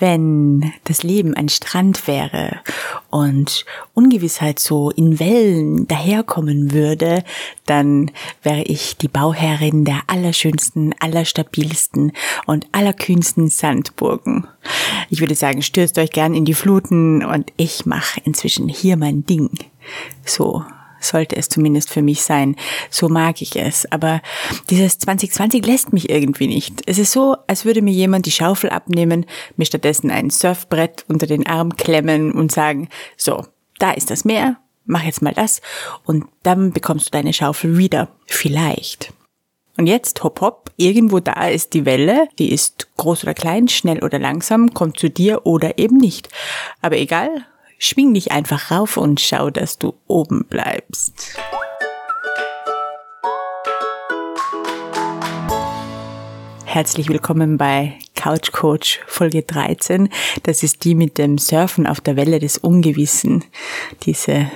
Wenn das Leben ein Strand wäre und Ungewissheit so in Wellen daherkommen würde, dann wäre ich die Bauherrin der allerschönsten, allerstabilsten und allerkühnsten Sandburgen. Ich würde sagen, stürzt euch gern in die Fluten und ich mache inzwischen hier mein Ding. So sollte es zumindest für mich sein. So mag ich es. Aber dieses 2020 lässt mich irgendwie nicht. Es ist so, als würde mir jemand die Schaufel abnehmen, mir stattdessen ein Surfbrett unter den Arm klemmen und sagen, so, da ist das Meer, mach jetzt mal das und dann bekommst du deine Schaufel wieder. Vielleicht. Und jetzt, hopp, hopp, irgendwo da ist die Welle, die ist groß oder klein, schnell oder langsam, kommt zu dir oder eben nicht. Aber egal, Schwing dich einfach rauf und schau, dass du oben bleibst. Herzlich willkommen bei Couch Coach Folge 13. Das ist die mit dem Surfen auf der Welle des Ungewissen. Diese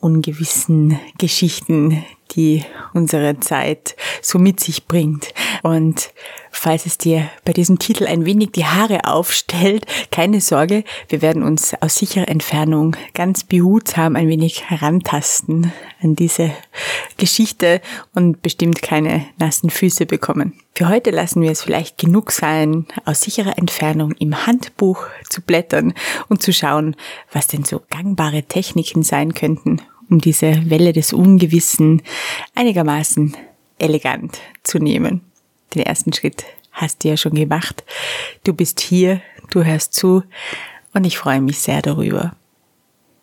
ungewissen Geschichten, die unsere Zeit so mit sich bringt. Und falls es dir bei diesem Titel ein wenig die Haare aufstellt, keine Sorge, wir werden uns aus sicherer Entfernung ganz behutsam ein wenig herantasten an diese Geschichte und bestimmt keine nassen Füße bekommen. Für heute lassen wir es vielleicht genug sein, aus sicherer Entfernung im Handbuch zu blättern und zu schauen, was denn so gangbare Techniken sein könnten, um diese Welle des Ungewissen einigermaßen elegant zu nehmen. Den ersten Schritt hast du ja schon gemacht. Du bist hier, du hörst zu und ich freue mich sehr darüber.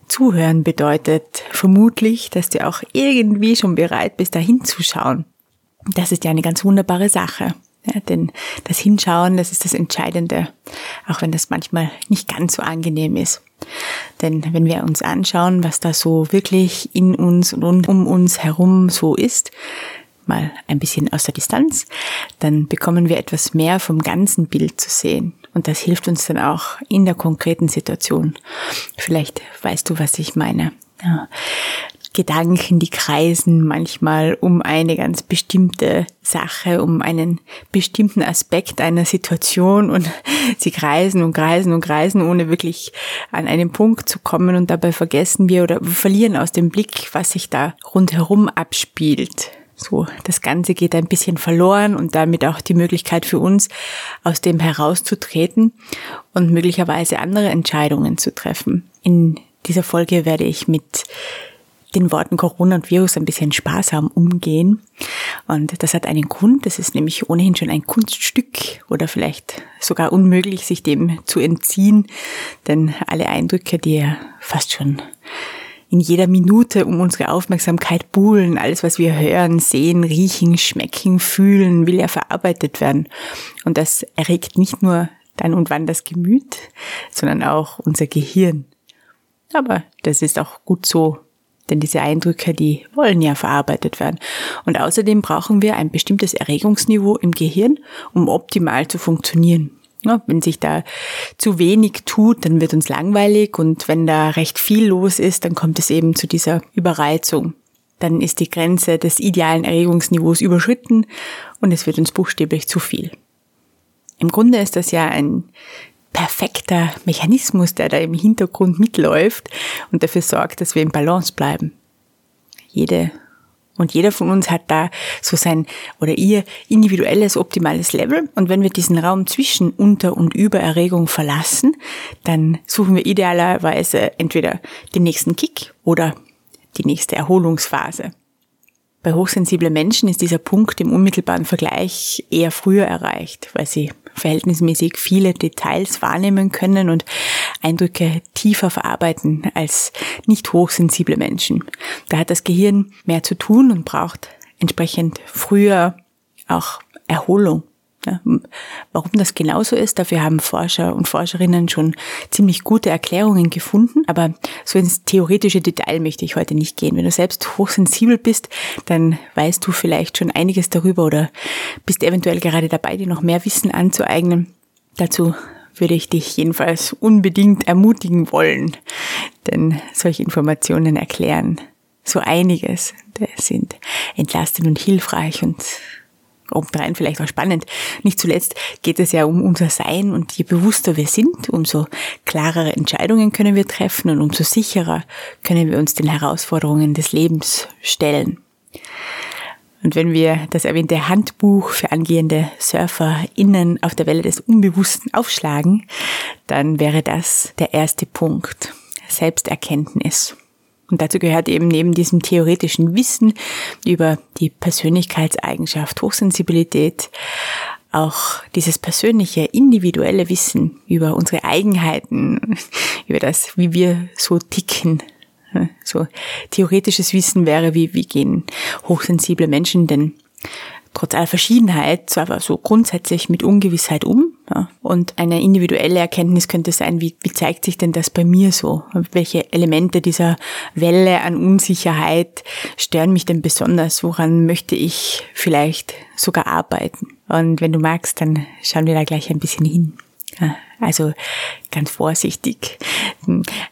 Zuhören bedeutet vermutlich, dass du auch irgendwie schon bereit bist, da hinzuschauen. Das ist ja eine ganz wunderbare Sache. Ja, denn das Hinschauen, das ist das Entscheidende, auch wenn das manchmal nicht ganz so angenehm ist. Denn wenn wir uns anschauen, was da so wirklich in uns und um uns herum so ist, mal ein bisschen aus der Distanz, dann bekommen wir etwas mehr vom ganzen Bild zu sehen. Und das hilft uns dann auch in der konkreten Situation. Vielleicht weißt du, was ich meine. Ja. Gedanken, die kreisen manchmal um eine ganz bestimmte Sache, um einen bestimmten Aspekt einer Situation und sie kreisen und kreisen und kreisen, ohne wirklich an einen Punkt zu kommen und dabei vergessen wir oder verlieren aus dem Blick, was sich da rundherum abspielt. So, das Ganze geht ein bisschen verloren und damit auch die Möglichkeit für uns, aus dem herauszutreten und möglicherweise andere Entscheidungen zu treffen. In dieser Folge werde ich mit den Worten Corona und Virus ein bisschen sparsam umgehen. Und das hat einen Grund. Das ist nämlich ohnehin schon ein Kunststück oder vielleicht sogar unmöglich, sich dem zu entziehen. Denn alle Eindrücke, die ja fast schon in jeder Minute um unsere Aufmerksamkeit buhlen. Alles, was wir hören, sehen, riechen, schmecken, fühlen, will ja verarbeitet werden. Und das erregt nicht nur dann und wann das Gemüt, sondern auch unser Gehirn. Aber das ist auch gut so, denn diese Eindrücke, die wollen ja verarbeitet werden. Und außerdem brauchen wir ein bestimmtes Erregungsniveau im Gehirn, um optimal zu funktionieren. Ja, wenn sich da zu wenig tut, dann wird uns langweilig und wenn da recht viel los ist, dann kommt es eben zu dieser Überreizung. Dann ist die Grenze des idealen Erregungsniveaus überschritten und es wird uns buchstäblich zu viel. Im Grunde ist das ja ein perfekter Mechanismus, der da im Hintergrund mitläuft und dafür sorgt, dass wir im Balance bleiben. Jede und jeder von uns hat da so sein oder ihr individuelles optimales Level. Und wenn wir diesen Raum zwischen Unter- und Übererregung verlassen, dann suchen wir idealerweise entweder den nächsten Kick oder die nächste Erholungsphase. Bei hochsensiblen Menschen ist dieser Punkt im unmittelbaren Vergleich eher früher erreicht, weil sie verhältnismäßig viele Details wahrnehmen können und Eindrücke tiefer verarbeiten als nicht hochsensible Menschen. Da hat das Gehirn mehr zu tun und braucht entsprechend früher auch Erholung. Warum das genauso ist, dafür haben Forscher und Forscherinnen schon ziemlich gute Erklärungen gefunden, aber so ins theoretische Detail möchte ich heute nicht gehen. Wenn du selbst hochsensibel bist, dann weißt du vielleicht schon einiges darüber oder bist eventuell gerade dabei, dir noch mehr Wissen anzueignen. Dazu würde ich dich jedenfalls unbedingt ermutigen wollen, denn solche Informationen erklären so einiges, sind entlastend und hilfreich und obendrein vielleicht auch spannend. Nicht zuletzt geht es ja um unser Sein und je bewusster wir sind, umso klarere Entscheidungen können wir treffen und umso sicherer können wir uns den Herausforderungen des Lebens stellen. Und wenn wir das erwähnte Handbuch für angehende SurferInnen auf der Welle des Unbewussten aufschlagen, dann wäre das der erste Punkt. Selbsterkenntnis. Und dazu gehört eben neben diesem theoretischen Wissen über die Persönlichkeitseigenschaft Hochsensibilität auch dieses persönliche, individuelle Wissen über unsere Eigenheiten, über das, wie wir so ticken, so theoretisches Wissen wäre, wie, wie gehen hochsensible Menschen denn trotz aller Verschiedenheit zwar so grundsätzlich mit Ungewissheit um. Ja. Und eine individuelle Erkenntnis könnte sein, wie, wie zeigt sich denn das bei mir so? Welche Elemente dieser Welle an Unsicherheit stören mich denn besonders? Woran möchte ich vielleicht sogar arbeiten? Und wenn du magst, dann schauen wir da gleich ein bisschen hin. Also ganz vorsichtig.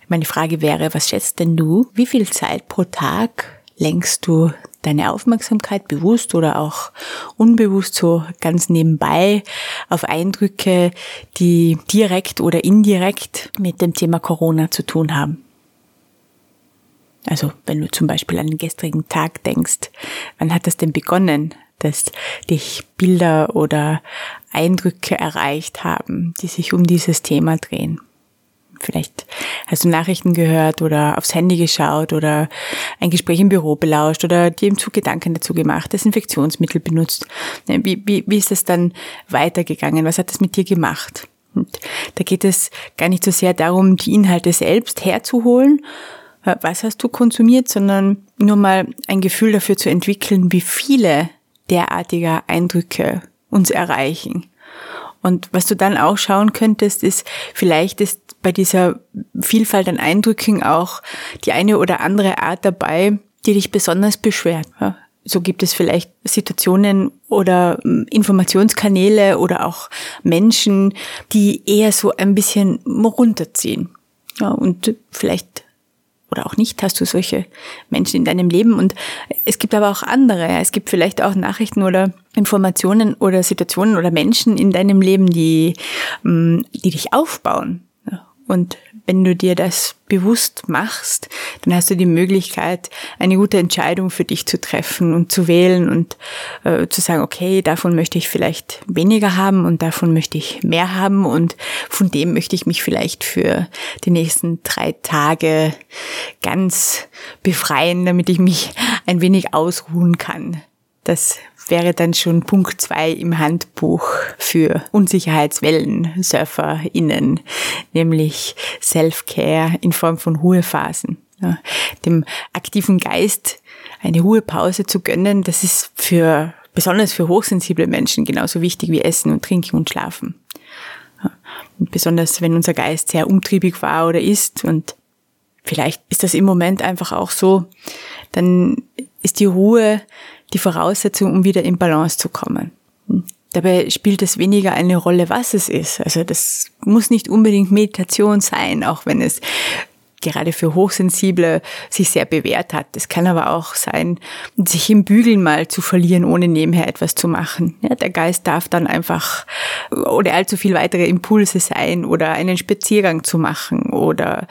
Meine Frage wäre, was schätzt denn du? Wie viel Zeit pro Tag lenkst du deine Aufmerksamkeit bewusst oder auch unbewusst so ganz nebenbei auf Eindrücke, die direkt oder indirekt mit dem Thema Corona zu tun haben? Also wenn du zum Beispiel an den gestrigen Tag denkst, wann hat das denn begonnen? dass dich Bilder oder Eindrücke erreicht haben, die sich um dieses Thema drehen. Vielleicht hast du Nachrichten gehört oder aufs Handy geschaut oder ein Gespräch im Büro belauscht oder dir im Zug Gedanken dazu gemacht, Desinfektionsmittel benutzt. Wie, wie, wie ist es dann weitergegangen? Was hat das mit dir gemacht? Und da geht es gar nicht so sehr darum, die Inhalte selbst herzuholen, was hast du konsumiert, sondern nur mal ein Gefühl dafür zu entwickeln, wie viele derartiger Eindrücke uns erreichen. Und was du dann auch schauen könntest, ist, vielleicht ist bei dieser Vielfalt an Eindrücken auch die eine oder andere Art dabei, die dich besonders beschwert. So gibt es vielleicht Situationen oder hm, Informationskanäle oder auch Menschen, die eher so ein bisschen runterziehen. Ja, und vielleicht oder auch nicht hast du solche Menschen in deinem Leben. Und es gibt aber auch andere. Es gibt vielleicht auch Nachrichten oder Informationen oder Situationen oder Menschen in deinem Leben, die, mm, die dich aufbauen. Und wenn du dir das bewusst machst, dann hast du die Möglichkeit, eine gute Entscheidung für dich zu treffen und zu wählen und äh, zu sagen, okay, davon möchte ich vielleicht weniger haben und davon möchte ich mehr haben und von dem möchte ich mich vielleicht für die nächsten drei Tage ganz befreien, damit ich mich ein wenig ausruhen kann. Das wäre dann schon Punkt zwei im Handbuch für Unsicherheitswellen-SurferInnen, nämlich Self-Care in Form von Ruhephasen. Ja, dem aktiven Geist eine Ruhepause zu gönnen, das ist für, besonders für hochsensible Menschen genauso wichtig wie Essen und Trinken und Schlafen. Ja, und besonders wenn unser Geist sehr umtriebig war oder ist und vielleicht ist das im Moment einfach auch so, dann ist die Ruhe die Voraussetzung, um wieder in Balance zu kommen. Dabei spielt es weniger eine Rolle, was es ist. Also das muss nicht unbedingt Meditation sein, auch wenn es gerade für Hochsensible sich sehr bewährt hat. Es kann aber auch sein, sich im Bügeln mal zu verlieren, ohne nebenher etwas zu machen. Ja, der Geist darf dann einfach oder allzu viel weitere Impulse sein oder einen Spaziergang zu machen oder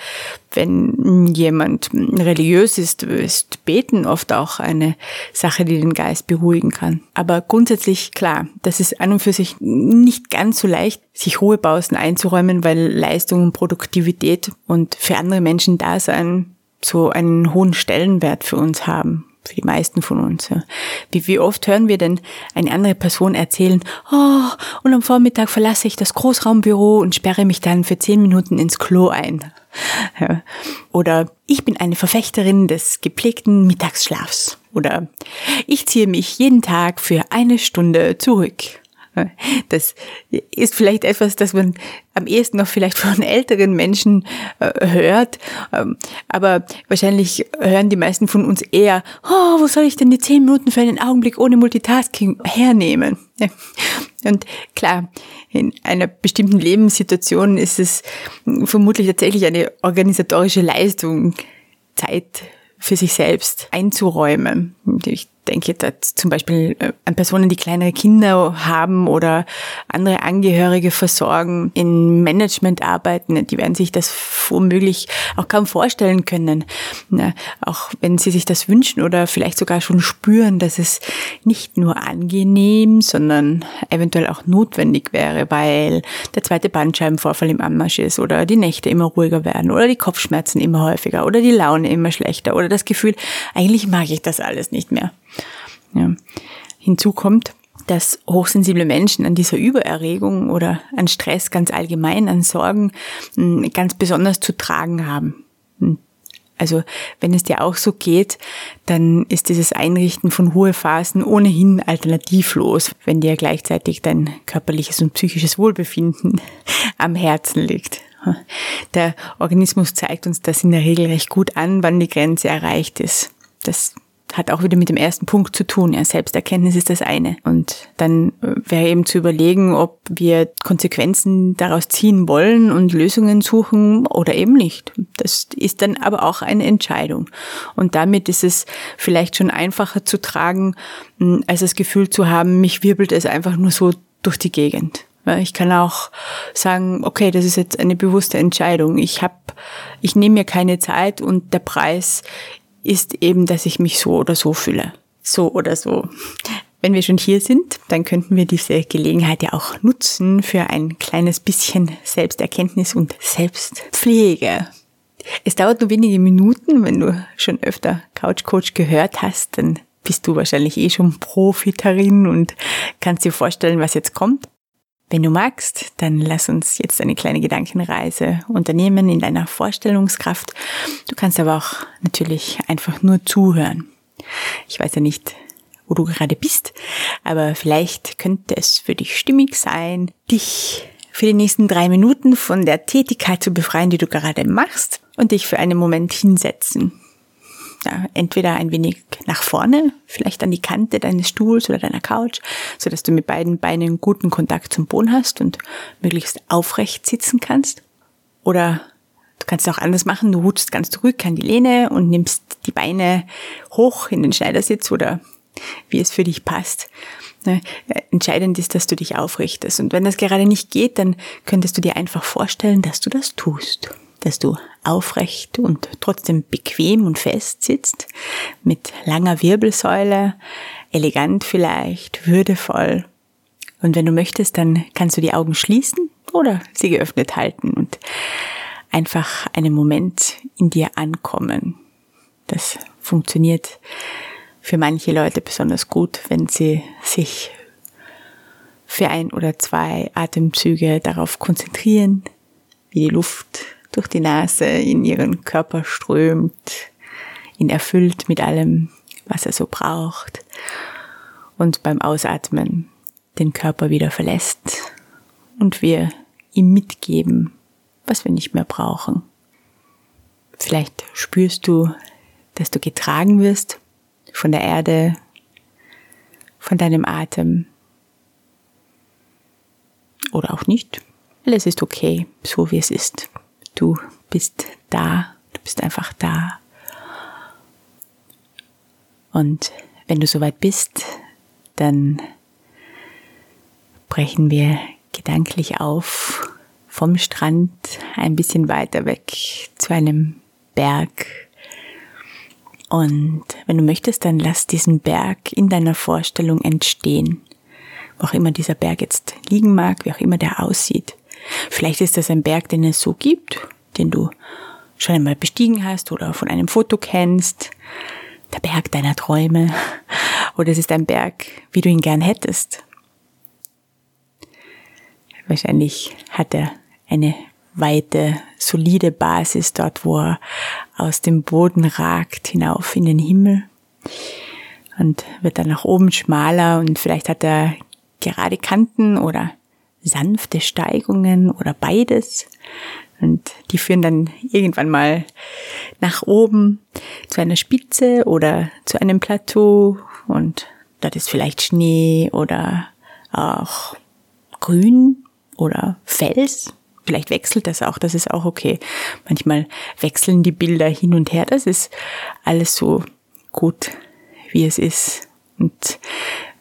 wenn jemand religiös ist, ist Beten oft auch eine Sache, die den Geist beruhigen kann. Aber grundsätzlich klar, das ist an und für sich nicht ganz so leicht, sich Ruhepausen einzuräumen, weil Leistung und Produktivität und für andere Menschen da sein so einen hohen Stellenwert für uns haben für die meisten von uns. Ja. Wie, wie oft hören wir denn eine andere Person erzählen, oh, und am Vormittag verlasse ich das Großraumbüro und sperre mich dann für zehn Minuten ins Klo ein. Ja. Oder ich bin eine Verfechterin des gepflegten Mittagsschlafs. Oder ich ziehe mich jeden Tag für eine Stunde zurück. Das ist vielleicht etwas, das man am ehesten noch vielleicht von älteren Menschen äh, hört. Ähm, aber wahrscheinlich hören die meisten von uns eher, oh, wo soll ich denn die zehn Minuten für einen Augenblick ohne Multitasking hernehmen? Und klar, in einer bestimmten Lebenssituation ist es vermutlich tatsächlich eine organisatorische Leistung, Zeit für sich selbst einzuräumen. Denke jetzt zum Beispiel äh, an Personen, die kleinere Kinder haben oder andere Angehörige versorgen, in Management arbeiten, die werden sich das womöglich auch kaum vorstellen können. Auch wenn sie sich das wünschen oder vielleicht sogar schon spüren, dass es nicht nur angenehm, sondern eventuell auch notwendig wäre, weil der zweite Bandscheibenvorfall im Anmarsch ist oder die Nächte immer ruhiger werden oder die Kopfschmerzen immer häufiger oder die Laune immer schlechter oder das Gefühl, eigentlich mag ich das alles nicht mehr. Ja. Hinzu kommt, dass hochsensible Menschen an dieser Übererregung oder an Stress ganz allgemein, an Sorgen hm, ganz besonders zu tragen haben. Hm. Also wenn es dir auch so geht, dann ist dieses Einrichten von Ruhephasen ohnehin alternativlos, wenn dir gleichzeitig dein körperliches und psychisches Wohlbefinden am Herzen liegt. Der Organismus zeigt uns das in der Regel recht gut an, wann die Grenze erreicht ist. Das hat auch wieder mit dem ersten Punkt zu tun. Ja, Selbsterkenntnis ist das eine. Und dann wäre eben zu überlegen, ob wir Konsequenzen daraus ziehen wollen und Lösungen suchen oder eben nicht. Das ist dann aber auch eine Entscheidung. Und damit ist es vielleicht schon einfacher zu tragen, hm, als das Gefühl zu haben, mich wirbelt es einfach nur so durch die Gegend. Ich kann auch sagen, okay, das ist jetzt eine bewusste Entscheidung. Ich habe, ich nehme mir keine Zeit und der Preis ist eben, dass ich mich so oder so fühle. So oder so. Wenn wir schon hier sind, dann könnten wir diese Gelegenheit ja auch nutzen für ein kleines bisschen Selbsterkenntnis und Selbstpflege. Es dauert nur wenige Minuten, wenn du schon öfter Couch Coach gehört hast, dann bist du wahrscheinlich eh schon Profi darin und kannst dir vorstellen, was jetzt kommt. Wenn du magst, dann lass uns jetzt eine kleine Gedankenreise unternehmen in deiner Vorstellungskraft. Du kannst aber auch natürlich einfach nur zuhören. Ich weiß ja nicht, wo du gerade bist, aber vielleicht könnte es für dich stimmig sein, dich für die nächsten drei Minuten von der Tätigkeit zu befreien, die du gerade machst und dich für einen Moment hinsetzen ja, entweder ein wenig nach vorne, vielleicht an die Kante deines Stuhls oder deiner Couch, so dass du mit beiden Beinen guten Kontakt zum Boden hast und möglichst aufrecht sitzen kannst. Oder du kannst es auch anders machen, du rutschst ganz zurück an die Lehne und nimmst die Beine hoch in den Schneidersitz oder wie es für dich passt. Ne, entscheidend ist, dass du dich aufrichtest. Und wenn das gerade nicht geht, dann könntest du dir einfach vorstellen, dass du das tust dass du aufrecht und trotzdem bequem und fest sitzt, mit langer Wirbelsäule, elegant vielleicht, würdevoll. Und wenn du möchtest, dann kannst du die Augen schließen oder sie geöffnet halten und einfach einen Moment in dir ankommen. Das funktioniert für manche Leute besonders gut, wenn sie sich für ein oder zwei Atemzüge darauf konzentrieren, wie die Luft durch die Nase in ihren Körper strömt, ihn erfüllt mit allem, was er so braucht und beim Ausatmen den Körper wieder verlässt und wir ihm mitgeben, was wir nicht mehr brauchen. Vielleicht spürst du, dass du getragen wirst von der Erde, von deinem Atem oder auch nicht. Alles ist okay, so wie es ist. Du bist da, du bist einfach da. Und wenn du soweit bist, dann brechen wir gedanklich auf vom Strand ein bisschen weiter weg zu einem Berg. Und wenn du möchtest, dann lass diesen Berg in deiner Vorstellung entstehen. Wo auch immer dieser Berg jetzt liegen mag, wie auch immer der aussieht. Vielleicht ist das ein Berg, den es so gibt, den du schon einmal bestiegen hast oder von einem Foto kennst. Der Berg deiner Träume. Oder es ist ein Berg, wie du ihn gern hättest. Wahrscheinlich hat er eine weite, solide Basis dort, wo er aus dem Boden ragt hinauf in den Himmel und wird dann nach oben schmaler und vielleicht hat er gerade Kanten oder sanfte Steigungen oder beides. Und die führen dann irgendwann mal nach oben zu einer Spitze oder zu einem Plateau und dort ist vielleicht Schnee oder auch Grün oder Fels. Vielleicht wechselt das auch, das ist auch okay. Manchmal wechseln die Bilder hin und her, das ist alles so gut, wie es ist Und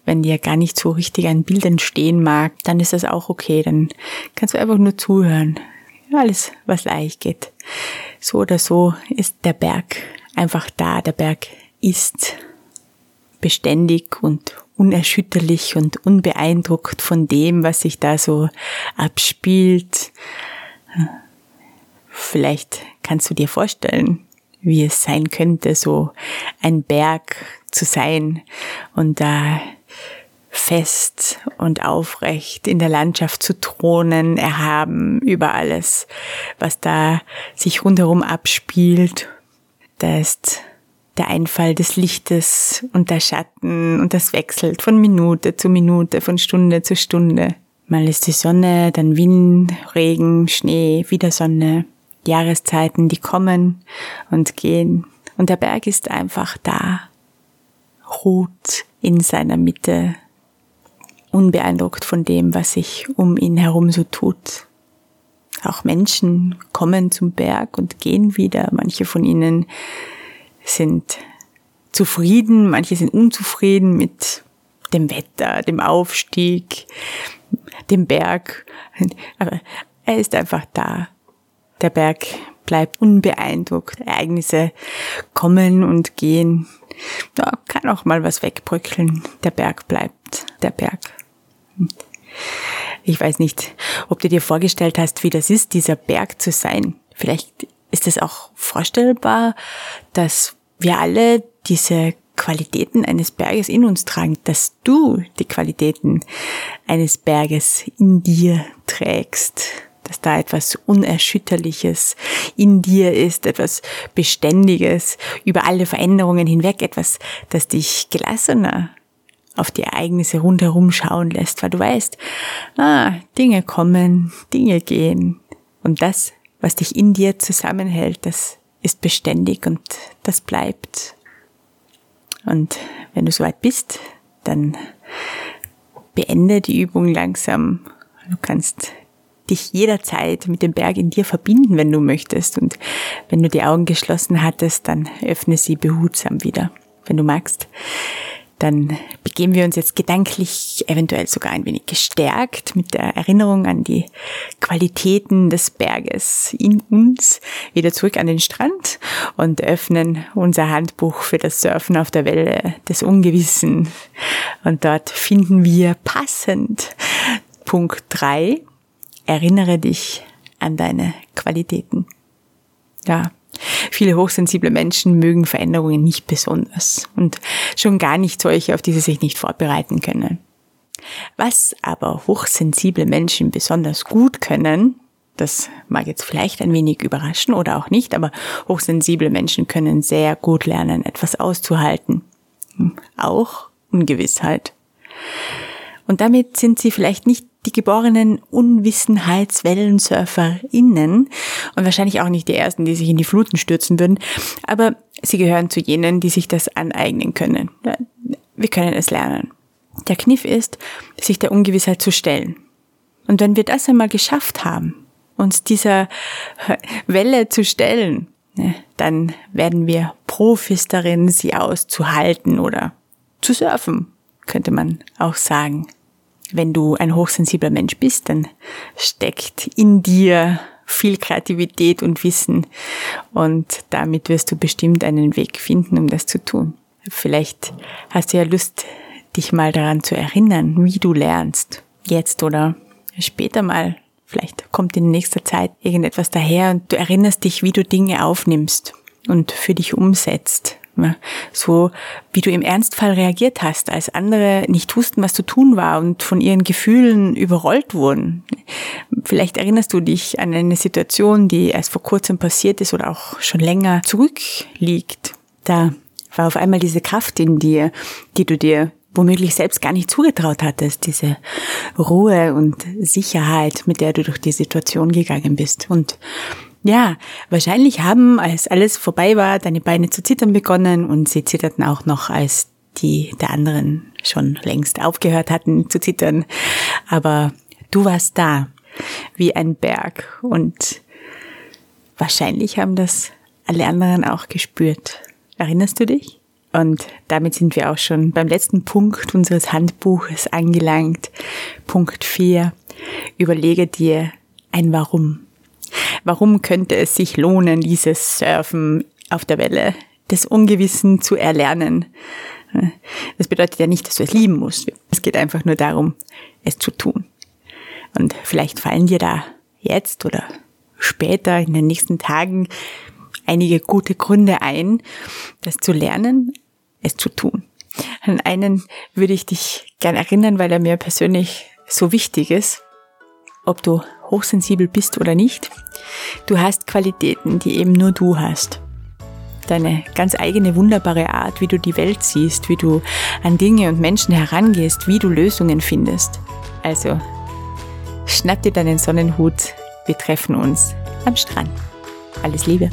wenn dir gar nicht so richtig ein Bild entstehen mag, dann ist das auch okay. Dann kannst du einfach nur zuhören. Alles, was leicht geht. So oder so ist der Berg einfach da. Der Berg ist beständig und unerschütterlich und unbeeindruckt von dem, was sich da so abspielt. Vielleicht kannst du dir vorstellen, wie es sein könnte, so ein Berg zu sein und da fest und aufrecht in der Landschaft zu thronen, erhaben über alles, was da sich rundherum abspielt. Da ist der Einfall des Lichtes und der Schatten und das wechselt von Minute zu Minute, von Stunde zu Stunde. Mal ist die Sonne, dann Wind, Regen, Schnee, wieder Sonne, Jahreszeiten, die kommen und gehen. Und der Berg ist einfach da, ruht in seiner Mitte, unbeeindruckt von dem, was sich um ihn herum so tut. Auch Menschen kommen zum Berg und gehen wieder. Manche von ihnen sind zufrieden, manche sind unzufrieden mit dem Wetter, dem Aufstieg, dem Berg. Aber er ist einfach da. Der Berg bleibt unbeeindruckt. Ereignisse kommen und gehen. Da kann auch mal was wegbröckeln. Der Berg bleibt der Berg. Ich weiß nicht, ob du dir vorgestellt hast, wie das ist, dieser Berg zu sein. Vielleicht ist es auch vorstellbar, dass wir alle diese Qualitäten eines Berges in uns tragen, dass du die Qualitäten eines Berges in dir trägst, dass da etwas Unerschütterliches in dir ist, etwas Beständiges, über alle Veränderungen hinweg, etwas, das dich gelassener auf die Ereignisse rundherum schauen lässt, weil du weißt, ah, Dinge kommen, Dinge gehen und das, was dich in dir zusammenhält, das ist beständig und das bleibt. Und wenn du soweit bist, dann beende die Übung langsam. Du kannst dich jederzeit mit dem Berg in dir verbinden, wenn du möchtest. Und wenn du die Augen geschlossen hattest, dann öffne sie behutsam wieder, wenn du magst dann begeben wir uns jetzt gedanklich eventuell sogar ein wenig gestärkt mit der Erinnerung an die Qualitäten des Berges in uns wieder zurück an den Strand und öffnen unser Handbuch für das Surfen auf der Welle des Ungewissen. Und dort finden wir passend Punkt drei: Erinnere dich an deine Qualitäten. Ja, Viele hochsensible Menschen mögen Veränderungen nicht besonders und schon gar nicht solche, auf die sie sich nicht vorbereiten können. Was aber hochsensible Menschen besonders gut können, das mag jetzt vielleicht ein wenig überraschen oder auch nicht, aber hochsensible Menschen können sehr gut lernen, etwas auszuhalten. Auch Ungewissheit. Und damit sind sie vielleicht nicht die geborenen Unwissenheitswellensurferinnen und wahrscheinlich auch nicht die ersten, die sich in die Fluten stürzen würden, aber sie gehören zu jenen, die sich das aneignen können. Wir können es lernen. Der Kniff ist, sich der Ungewissheit zu stellen. Und wenn wir das einmal geschafft haben, uns dieser Welle zu stellen, ne, dann werden wir Profis darin, sie auszuhalten oder zu surfen, könnte man auch sagen. Wenn du ein hochsensibler Mensch bist, dann steckt in dir viel Kreativität und Wissen und damit wirst du bestimmt einen Weg finden, um das zu tun. Vielleicht hast du ja Lust, dich mal daran zu erinnern, wie du lernst. Jetzt oder später mal. Vielleicht kommt in nächster Zeit irgendetwas daher und du erinnerst dich, wie du Dinge aufnimmst und für dich umsetzt. So wie du im Ernstfall reagiert hast, als andere nicht wussten, was zu tun war und von ihren Gefühlen überrollt wurden. Vielleicht erinnerst du dich an eine Situation, die erst vor kurzem passiert ist oder auch schon länger zurückliegt. Da war auf einmal diese Kraft in dir, die du dir womöglich selbst gar nicht zugetraut hattest, diese Ruhe und Sicherheit, mit der du durch die Situation gegangen bist. Und ja, wahrscheinlich haben, als alles vorbei war, deine Beine zu zittern begonnen und sie zitterten auch noch, als die der anderen schon längst aufgehört hatten zu zittern. Aber du warst da, wie ein Berg und wahrscheinlich haben das alle anderen auch gespürt. Erinnerst du dich? Und damit sind wir auch schon beim letzten Punkt unseres Handbuches angelangt. Punkt 4. Überlege dir ein Warum. Warum könnte es sich lohnen, dieses Surfen auf der Welle des Ungewissen zu erlernen? Das bedeutet ja nicht, dass du es lieben musst. Es geht einfach nur darum, es zu tun. Und vielleicht fallen dir da jetzt oder später in den nächsten Tagen einige gute Gründe ein, das zu lernen, es zu tun. An einen würde ich dich gern erinnern, weil er mir persönlich so wichtig ist, ob du hochsensibel bist oder nicht. Du hast Qualitäten, die eben nur du hast. Deine ganz eigene wunderbare Art, wie du die Welt siehst, wie du an Dinge und Menschen herangehst, wie du Lösungen findest. Also, schnapp dir deinen Sonnenhut. Wir treffen uns am Strand. Alles Liebe.